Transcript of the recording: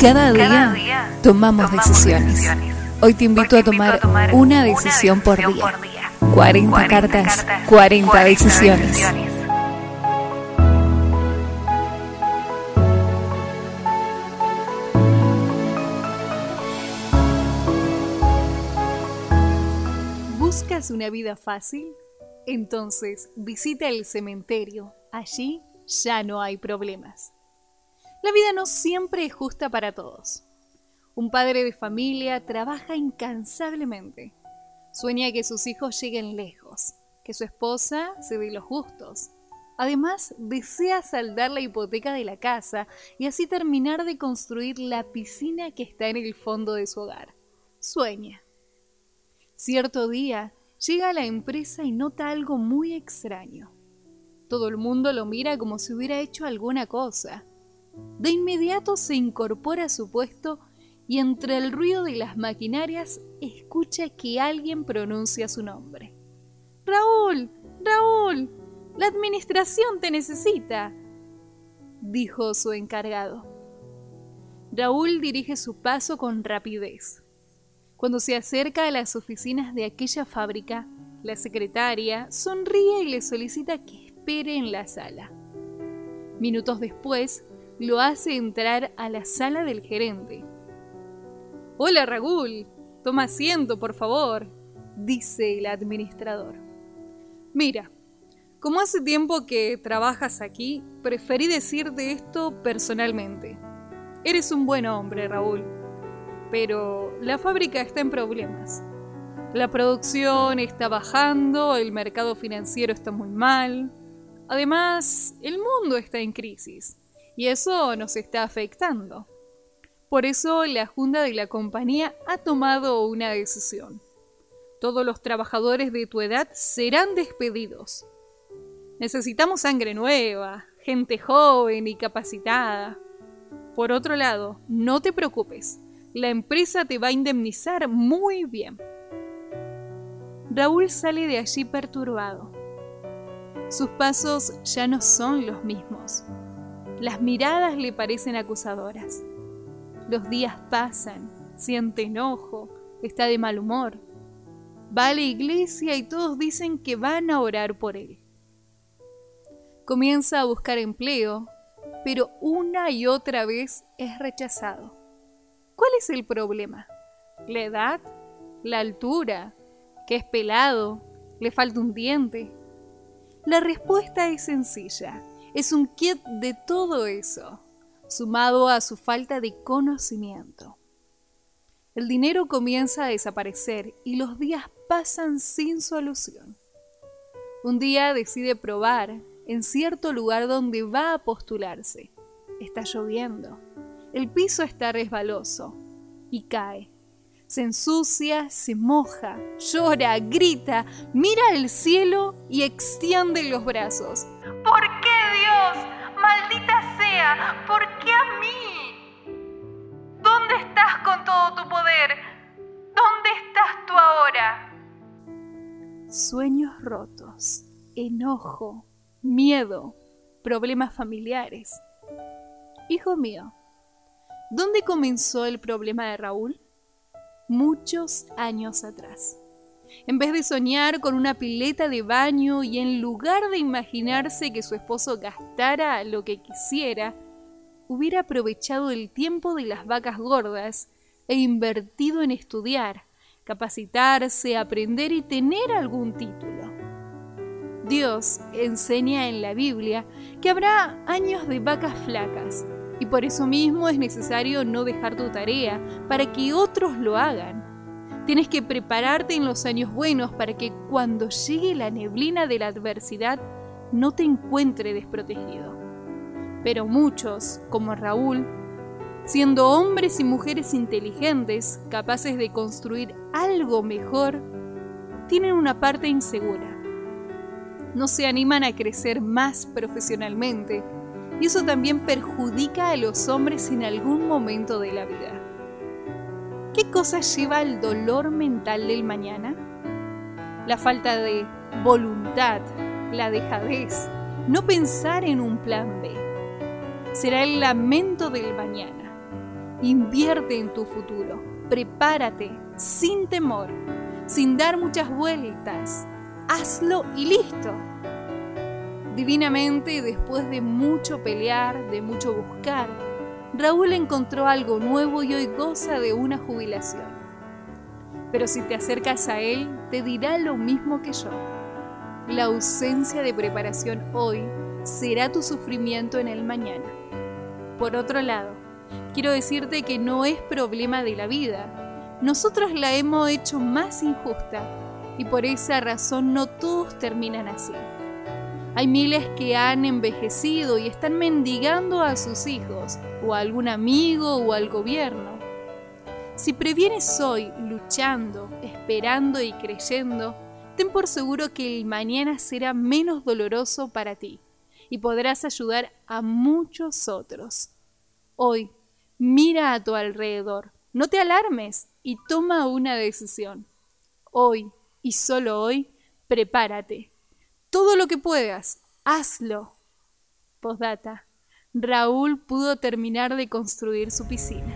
Cada día tomamos decisiones. Hoy te invito a tomar una decisión por día. 40 cartas, 40 decisiones. ¿Buscas una vida fácil? Entonces visita el cementerio. Allí ya no hay problemas. La vida no siempre es justa para todos. Un padre de familia trabaja incansablemente. Sueña que sus hijos lleguen lejos, que su esposa se dé los gustos. Además, desea saldar la hipoteca de la casa y así terminar de construir la piscina que está en el fondo de su hogar. Sueña. Cierto día, llega a la empresa y nota algo muy extraño. Todo el mundo lo mira como si hubiera hecho alguna cosa. De inmediato se incorpora a su puesto y entre el ruido de las maquinarias escucha que alguien pronuncia su nombre. Raúl, Raúl, la administración te necesita, dijo su encargado. Raúl dirige su paso con rapidez. Cuando se acerca a las oficinas de aquella fábrica, la secretaria sonríe y le solicita que espere en la sala. Minutos después, lo hace entrar a la sala del gerente. Hola Raúl, toma asiento, por favor, dice el administrador. Mira, como hace tiempo que trabajas aquí, preferí decirte esto personalmente. Eres un buen hombre, Raúl, pero la fábrica está en problemas. La producción está bajando, el mercado financiero está muy mal. Además, el mundo está en crisis y eso nos está afectando. Por eso la Junta de la compañía ha tomado una decisión. Todos los trabajadores de tu edad serán despedidos. Necesitamos sangre nueva, gente joven y capacitada. Por otro lado, no te preocupes, la empresa te va a indemnizar muy bien. Raúl sale de allí perturbado. Sus pasos ya no son los mismos. Las miradas le parecen acusadoras. Los días pasan, siente enojo, está de mal humor. Va a la iglesia y todos dicen que van a orar por él. Comienza a buscar empleo, pero una y otra vez es rechazado. ¿Cuál es el problema? ¿La edad? ¿La altura? ¿Que es pelado? ¿Le falta un diente? La respuesta es sencilla es un kit de todo eso, sumado a su falta de conocimiento. El dinero comienza a desaparecer y los días pasan sin solución. Un día decide probar en cierto lugar donde va a postularse. Está lloviendo. El piso está resbaloso y cae. Se ensucia, se moja, llora, grita, mira al cielo y extiende los brazos. ¿Por qué Dios? Maldita sea, ¿por qué a mí? ¿Dónde estás con todo tu poder? ¿Dónde estás tú ahora? Sueños rotos, enojo, miedo, problemas familiares. Hijo mío, ¿dónde comenzó el problema de Raúl? Muchos años atrás. En vez de soñar con una pileta de baño y en lugar de imaginarse que su esposo gastara lo que quisiera, hubiera aprovechado el tiempo de las vacas gordas e invertido en estudiar, capacitarse, aprender y tener algún título. Dios enseña en la Biblia que habrá años de vacas flacas y por eso mismo es necesario no dejar tu tarea para que otros lo hagan Tienes que prepararte en los años buenos para que cuando llegue la neblina de la adversidad no te encuentre desprotegido. Pero muchos, como Raúl, siendo hombres y mujeres inteligentes, capaces de construir algo mejor, tienen una parte insegura. No se animan a crecer más profesionalmente y eso también perjudica a los hombres en algún momento de la vida. ¿Qué cosa lleva al dolor mental del mañana? La falta de voluntad, la dejadez, no pensar en un plan B. Será el lamento del mañana. Invierte en tu futuro. Prepárate sin temor, sin dar muchas vueltas. Hazlo y listo. Divinamente, después de mucho pelear, de mucho buscar, Raúl encontró algo nuevo y hoy goza de una jubilación. Pero si te acercas a él, te dirá lo mismo que yo. La ausencia de preparación hoy será tu sufrimiento en el mañana. Por otro lado, quiero decirte que no es problema de la vida. Nosotros la hemos hecho más injusta y por esa razón no todos terminan así. Hay miles que han envejecido y están mendigando a sus hijos, o a algún amigo o al gobierno. Si previenes hoy luchando, esperando y creyendo, ten por seguro que el mañana será menos doloroso para ti y podrás ayudar a muchos otros. Hoy, mira a tu alrededor, no te alarmes y toma una decisión. Hoy y solo hoy, prepárate todo lo que puedas, hazlo. Postdata. Raúl pudo terminar de construir su piscina.